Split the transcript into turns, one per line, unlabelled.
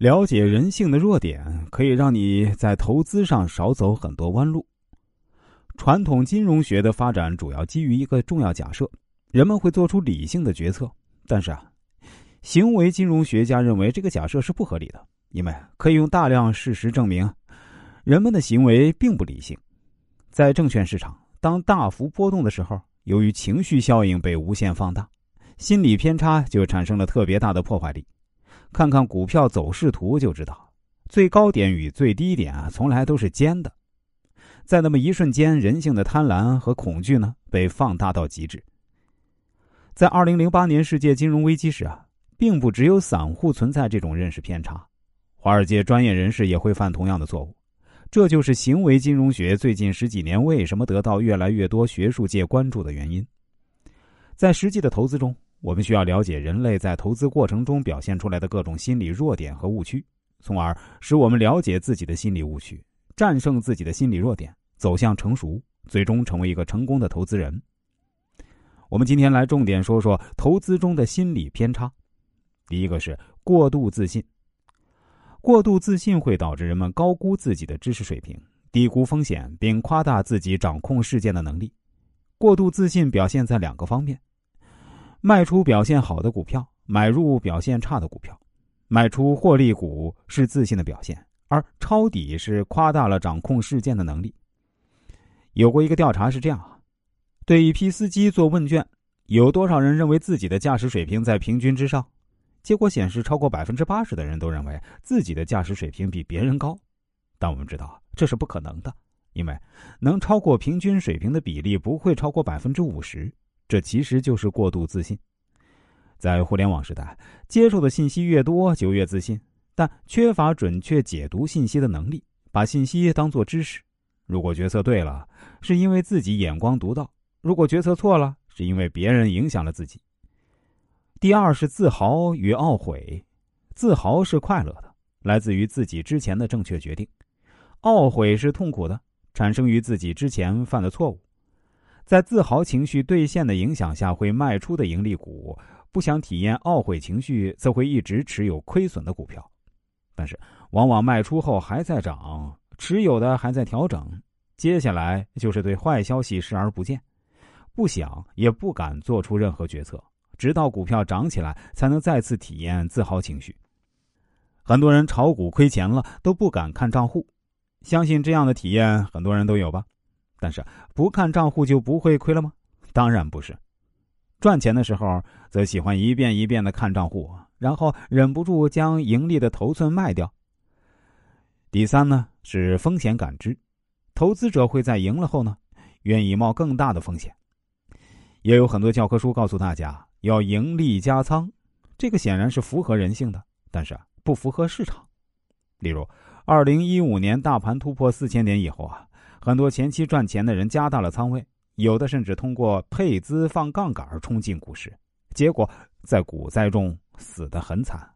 了解人性的弱点，可以让你在投资上少走很多弯路。传统金融学的发展主要基于一个重要假设：人们会做出理性的决策。但是啊，行为金融学家认为这个假设是不合理的，因为可以用大量事实证明，人们的行为并不理性。在证券市场，当大幅波动的时候，由于情绪效应被无限放大，心理偏差就产生了特别大的破坏力。看看股票走势图就知道，最高点与最低点啊，从来都是尖的。在那么一瞬间，人性的贪婪和恐惧呢，被放大到极致。在二零零八年世界金融危机时啊，并不只有散户存在这种认识偏差，华尔街专业人士也会犯同样的错误。这就是行为金融学最近十几年为什么得到越来越多学术界关注的原因。在实际的投资中。我们需要了解人类在投资过程中表现出来的各种心理弱点和误区，从而使我们了解自己的心理误区，战胜自己的心理弱点，走向成熟，最终成为一个成功的投资人。我们今天来重点说说投资中的心理偏差。第一个是过度自信。过度自信会导致人们高估自己的知识水平，低估风险，并夸大自己掌控事件的能力。过度自信表现在两个方面。卖出表现好的股票，买入表现差的股票。卖出获利股是自信的表现，而抄底是夸大了掌控事件的能力。有过一个调查是这样啊：对一批司机做问卷，有多少人认为自己的驾驶水平在平均之上？结果显示，超过百分之八十的人都认为自己的驾驶水平比别人高。但我们知道这是不可能的，因为能超过平均水平的比例不会超过百分之五十。这其实就是过度自信。在互联网时代，接受的信息越多就越自信，但缺乏准确解读信息的能力，把信息当作知识。如果决策对了，是因为自己眼光独到；如果决策错了，是因为别人影响了自己。第二是自豪与懊悔。自豪是快乐的，来自于自己之前的正确决定；懊悔是痛苦的，产生于自己之前犯的错误。在自豪情绪兑现的影响下，会卖出的盈利股；不想体验懊悔情绪，则会一直持有亏损的股票。但是，往往卖出后还在涨，持有的还在调整。接下来就是对坏消息视而不见，不想也不敢做出任何决策，直到股票涨起来，才能再次体验自豪情绪。很多人炒股亏钱了都不敢看账户，相信这样的体验很多人都有吧。但是不看账户就不会亏了吗？当然不是。赚钱的时候则喜欢一遍一遍的看账户，然后忍不住将盈利的头寸卖掉。第三呢是风险感知，投资者会在赢了后呢，愿意冒更大的风险。也有很多教科书告诉大家要盈利加仓，这个显然是符合人性的，但是不符合市场。例如，二零一五年大盘突破四千点以后啊。很多前期赚钱的人加大了仓位，有的甚至通过配资放杠杆冲进股市，结果在股灾中死得很惨。